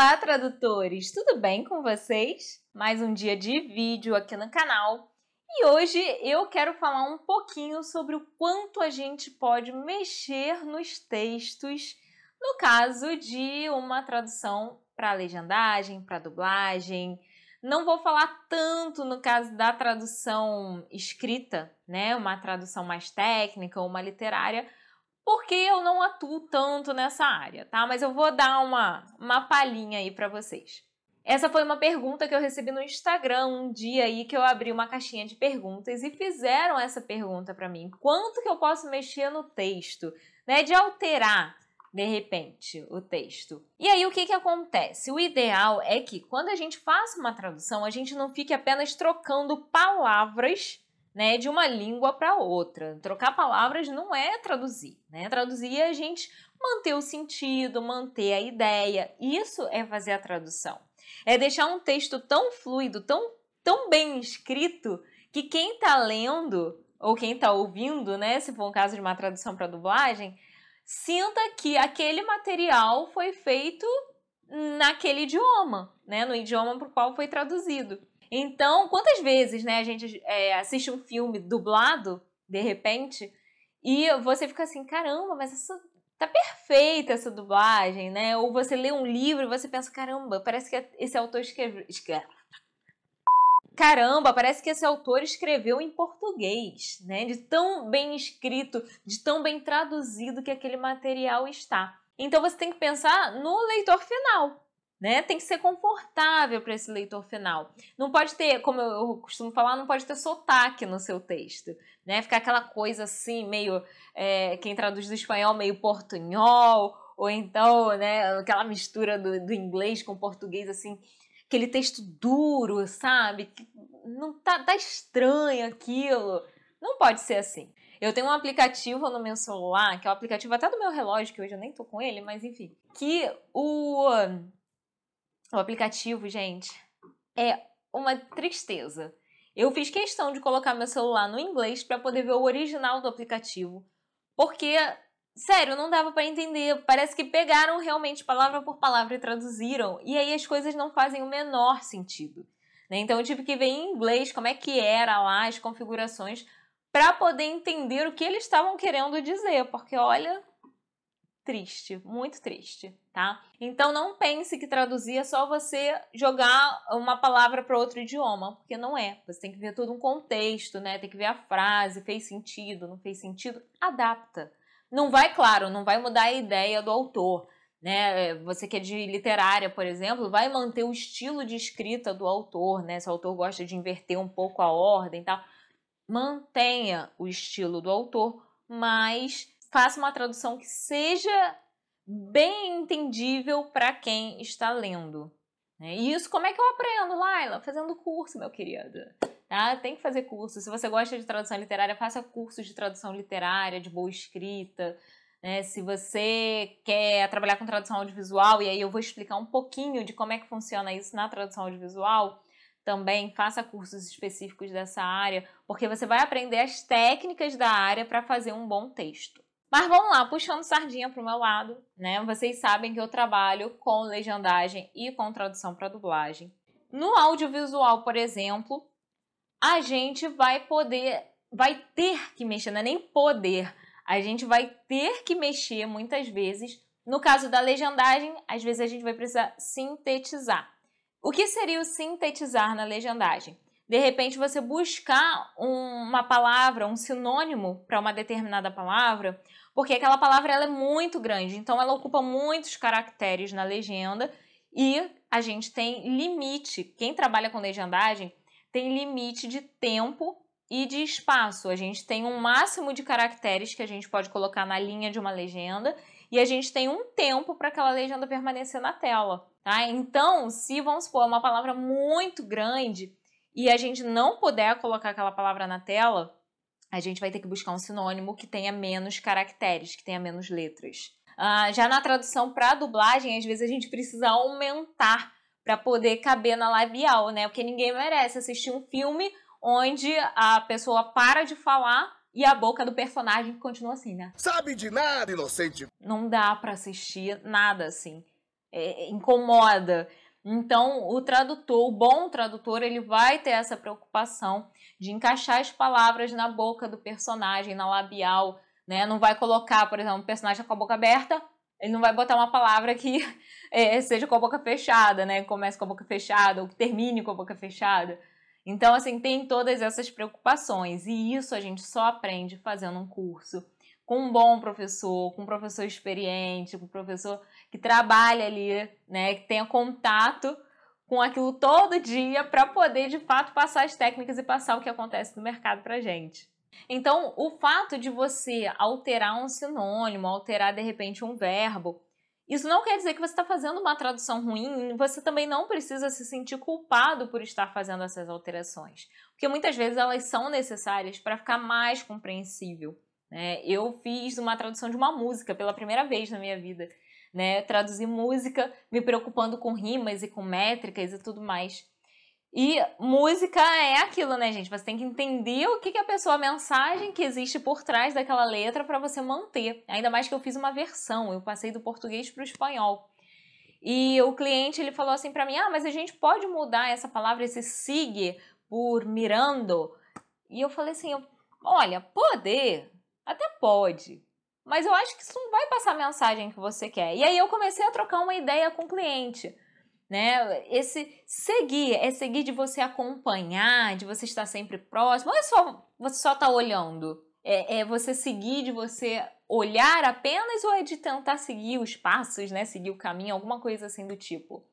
Olá, tradutores! Tudo bem com vocês? Mais um dia de vídeo aqui no canal. E hoje eu quero falar um pouquinho sobre o quanto a gente pode mexer nos textos no caso de uma tradução para legendagem, para dublagem. Não vou falar tanto no caso da tradução escrita, né? Uma tradução mais técnica ou uma literária, porque eu não atuo tanto nessa área, tá? Mas eu vou dar uma, uma palhinha aí para vocês. Essa foi uma pergunta que eu recebi no Instagram um dia aí que eu abri uma caixinha de perguntas e fizeram essa pergunta para mim. Quanto que eu posso mexer no texto, né? De alterar de repente o texto. E aí o que que acontece? O ideal é que quando a gente faça uma tradução, a gente não fique apenas trocando palavras né, de uma língua para outra. Trocar palavras não é traduzir, né? Traduzir é a gente manter o sentido, manter a ideia. Isso é fazer a tradução. É deixar um texto tão fluido, tão, tão bem escrito, que quem está lendo ou quem está ouvindo, né, se for um caso de uma tradução para dublagem, sinta que aquele material foi feito naquele idioma, né, no idioma para o qual foi traduzido. Então, quantas vezes né, a gente é, assiste um filme dublado, de repente, e você fica assim, caramba, mas essa tá perfeita essa dublagem, né? Ou você lê um livro e você pensa, caramba, parece que esse autor escreveu. Caramba, parece que esse autor escreveu em português, né? De tão bem escrito, de tão bem traduzido que aquele material está. Então você tem que pensar no leitor final, né? Tem que ser confortável para esse leitor final. Não pode ter, como eu costumo falar, não pode ter sotaque no seu texto, né? Ficar aquela coisa assim, meio é, quem traduz do espanhol meio portunhol, ou então, né, aquela mistura do, do inglês com português assim, aquele texto duro, sabe? Que não tá, tá estranho aquilo. Não pode ser assim. Eu tenho um aplicativo no meu celular, que é o aplicativo até do meu relógio, que hoje eu nem tô com ele, mas enfim, que o o aplicativo, gente, é uma tristeza. Eu fiz questão de colocar meu celular no inglês para poder ver o original do aplicativo, porque sério, não dava para entender. Parece que pegaram realmente palavra por palavra e traduziram, e aí as coisas não fazem o menor sentido. Né? Então eu tive que ver em inglês como é que era lá as configurações para poder entender o que eles estavam querendo dizer, porque olha, triste, muito triste, tá? Então não pense que traduzir é só você jogar uma palavra para outro idioma, porque não é. Você tem que ver todo um contexto, né? Tem que ver a frase, fez sentido, não fez sentido, adapta. Não vai, claro, não vai mudar a ideia do autor, né? Você que é de literária, por exemplo, vai manter o estilo de escrita do autor, né? Se o autor gosta de inverter um pouco a ordem e tal, mantenha o estilo do autor, mas faça uma tradução que seja bem entendível para quem está lendo. Né? E isso como é que eu aprendo, Laila? Fazendo curso, meu querido. Tá? Tem que fazer curso. Se você gosta de tradução literária, faça cursos de tradução literária, de boa escrita. Né? Se você quer trabalhar com tradução audiovisual, e aí eu vou explicar um pouquinho de como é que funciona isso na tradução audiovisual, também faça cursos específicos dessa área, porque você vai aprender as técnicas da área para fazer um bom texto. Mas vamos lá, puxando sardinha para o meu lado, né? Vocês sabem que eu trabalho com legendagem e com tradução para dublagem. No audiovisual, por exemplo, a gente vai poder, vai ter que mexer, não é nem poder, a gente vai ter que mexer muitas vezes. No caso da legendagem, às vezes a gente vai precisar sintetizar. O que seria o sintetizar na legendagem? De repente, você buscar um, uma palavra, um sinônimo para uma determinada palavra, porque aquela palavra ela é muito grande, então ela ocupa muitos caracteres na legenda e a gente tem limite. Quem trabalha com legendagem tem limite de tempo e de espaço. A gente tem um máximo de caracteres que a gente pode colocar na linha de uma legenda e a gente tem um tempo para aquela legenda permanecer na tela. Tá? Então, se vamos supor uma palavra muito grande e a gente não puder colocar aquela palavra na tela, a gente vai ter que buscar um sinônimo que tenha menos caracteres, que tenha menos letras. Uh, já na tradução para dublagem, às vezes a gente precisa aumentar para poder caber na labial, né? Porque ninguém merece assistir um filme onde a pessoa para de falar e a boca do personagem continua assim, né? Sabe de nada, inocente! Não dá para assistir nada assim. é, incomoda. Então, o tradutor, o bom tradutor, ele vai ter essa preocupação de encaixar as palavras na boca do personagem, na labial, né? Não vai colocar, por exemplo, um personagem com a boca aberta, ele não vai botar uma palavra que é, seja com a boca fechada, né? Comece com a boca fechada ou que termine com a boca fechada. Então, assim, tem todas essas preocupações e isso a gente só aprende fazendo um curso com um bom professor, com um professor experiente, com um professor que trabalha ali, né, que tenha contato com aquilo todo dia para poder de fato passar as técnicas e passar o que acontece no mercado para gente. Então, o fato de você alterar um sinônimo, alterar de repente um verbo, isso não quer dizer que você está fazendo uma tradução ruim, você também não precisa se sentir culpado por estar fazendo essas alterações, porque muitas vezes elas são necessárias para ficar mais compreensível. Né? Eu fiz uma tradução de uma música pela primeira vez na minha vida. Né? Traduzi música me preocupando com rimas e com métricas e tudo mais. E música é aquilo, né, gente? Você tem que entender o que, que a pessoa, a mensagem que existe por trás daquela letra para você manter. Ainda mais que eu fiz uma versão, eu passei do português para o espanhol. E o cliente ele falou assim para mim: "Ah, mas a gente pode mudar essa palavra esse sigue por mirando?" E eu falei assim: "Olha, poder até pode. Mas eu acho que isso não vai passar a mensagem que você quer. E aí eu comecei a trocar uma ideia com o cliente. Né? Esse seguir é seguir de você acompanhar, de você estar sempre próximo. Não é só você só tá olhando. É, é, você seguir de você olhar apenas ou é de tentar seguir os passos, né? Seguir o caminho, alguma coisa assim do tipo.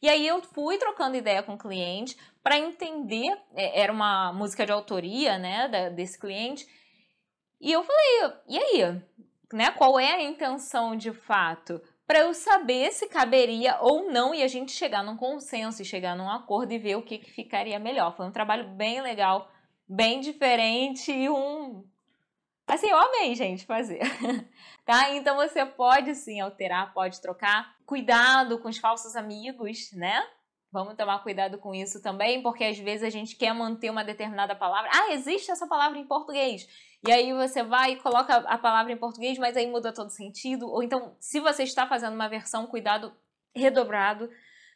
E aí eu fui trocando ideia com o cliente para entender, é, era uma música de autoria, né, desse cliente, e eu falei, e aí? Né, qual é a intenção de fato? Para eu saber se caberia ou não e a gente chegar num consenso, e chegar num acordo e ver o que, que ficaria melhor. Foi um trabalho bem legal, bem diferente e um. Assim, eu amei, gente, fazer. tá? Então você pode sim alterar, pode trocar. Cuidado com os falsos amigos, né? Vamos tomar cuidado com isso também, porque às vezes a gente quer manter uma determinada palavra. Ah, existe essa palavra em português. E aí você vai e coloca a palavra em português, mas aí muda todo sentido. Ou então, se você está fazendo uma versão, cuidado redobrado,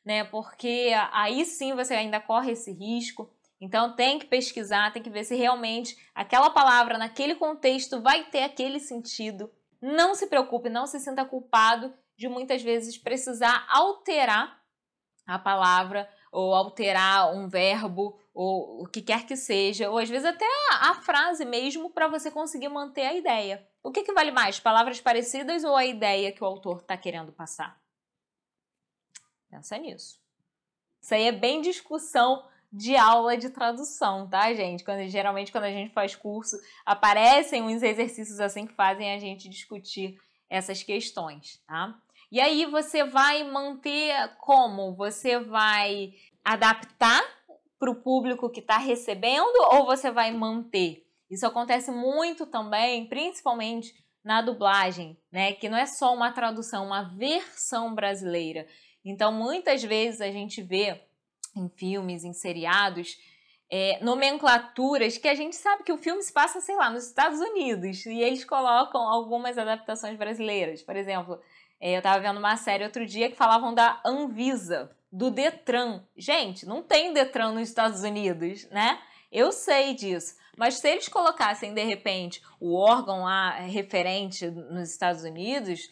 né? Porque aí sim você ainda corre esse risco. Então tem que pesquisar, tem que ver se realmente aquela palavra naquele contexto vai ter aquele sentido. Não se preocupe, não se sinta culpado de muitas vezes precisar alterar a palavra ou alterar um verbo ou o que quer que seja, ou às vezes até a, a frase mesmo para você conseguir manter a ideia. O que, que vale mais, palavras parecidas ou a ideia que o autor está querendo passar? Pensa nisso. Isso aí é bem discussão de aula de tradução, tá, gente? Quando, geralmente, quando a gente faz curso, aparecem uns exercícios assim que fazem a gente discutir essas questões, tá? E aí você vai manter como? Você vai adaptar para o público que está recebendo ou você vai manter? Isso acontece muito também, principalmente na dublagem, né? Que não é só uma tradução, uma versão brasileira. Então, muitas vezes a gente vê em filmes, em seriados, é, nomenclaturas que a gente sabe que o filme se passa, sei lá, nos Estados Unidos e eles colocam algumas adaptações brasileiras. Por exemplo, eu estava vendo uma série outro dia que falavam da Anvisa, do Detran. Gente, não tem Detran nos Estados Unidos, né? Eu sei disso. Mas se eles colocassem, de repente, o órgão lá referente nos Estados Unidos,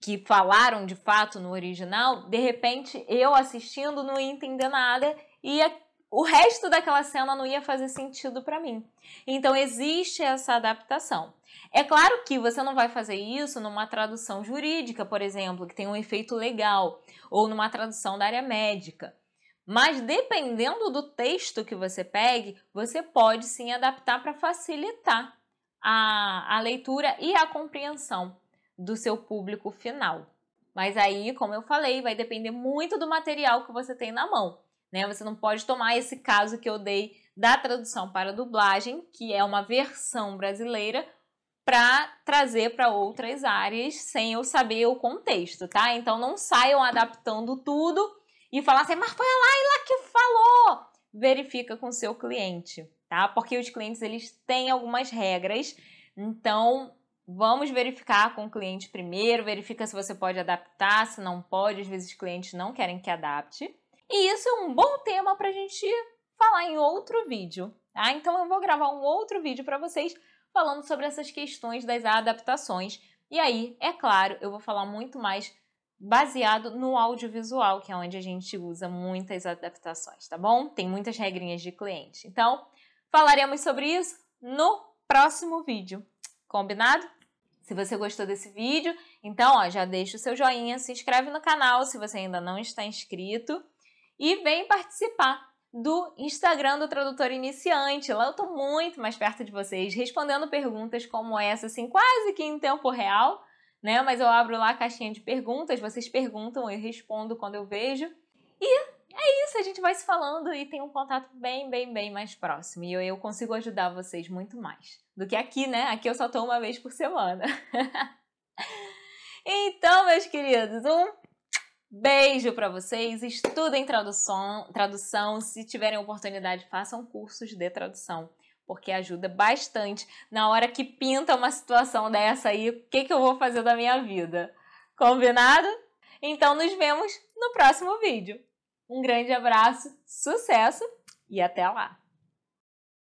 que falaram de fato no original, de repente eu assistindo não ia entender nada e o resto daquela cena não ia fazer sentido para mim. Então existe essa adaptação. É claro que você não vai fazer isso numa tradução jurídica, por exemplo, que tem um efeito legal, ou numa tradução da área médica. Mas dependendo do texto que você pegue, você pode sim adaptar para facilitar a, a leitura e a compreensão do seu público final. Mas aí, como eu falei, vai depender muito do material que você tem na mão. Né? Você não pode tomar esse caso que eu dei da tradução para dublagem, que é uma versão brasileira, para trazer para outras áreas sem eu saber o contexto, tá? Então não saiam adaptando tudo e falar assim, mas foi a Laila que falou. Verifica com seu cliente, tá? Porque os clientes eles têm algumas regras, então Vamos verificar com o cliente primeiro, verifica se você pode adaptar, se não pode, às vezes os clientes não querem que adapte. E isso é um bom tema para a gente falar em outro vídeo, tá? Então eu vou gravar um outro vídeo para vocês falando sobre essas questões das adaptações. E aí, é claro, eu vou falar muito mais baseado no audiovisual, que é onde a gente usa muitas adaptações, tá bom? Tem muitas regrinhas de cliente. Então, falaremos sobre isso no próximo vídeo. Combinado? Se você gostou desse vídeo, então ó, já deixa o seu joinha, se inscreve no canal se você ainda não está inscrito e vem participar do Instagram do Tradutor Iniciante. Lá eu estou muito mais perto de vocês, respondendo perguntas como essa, assim, quase que em tempo real, né? Mas eu abro lá a caixinha de perguntas, vocês perguntam, eu respondo quando eu vejo. E é isso, a gente vai se falando e tem um contato bem, bem, bem mais próximo. E eu, eu consigo ajudar vocês muito mais do que aqui, né? Aqui eu só tô uma vez por semana. então, meus queridos, um beijo para vocês. Estudem tradução, tradução. Se tiverem oportunidade, façam cursos de tradução, porque ajuda bastante na hora que pinta uma situação dessa aí. O que, que eu vou fazer da minha vida? Combinado? Então, nos vemos no próximo vídeo. Um grande abraço, sucesso e até lá!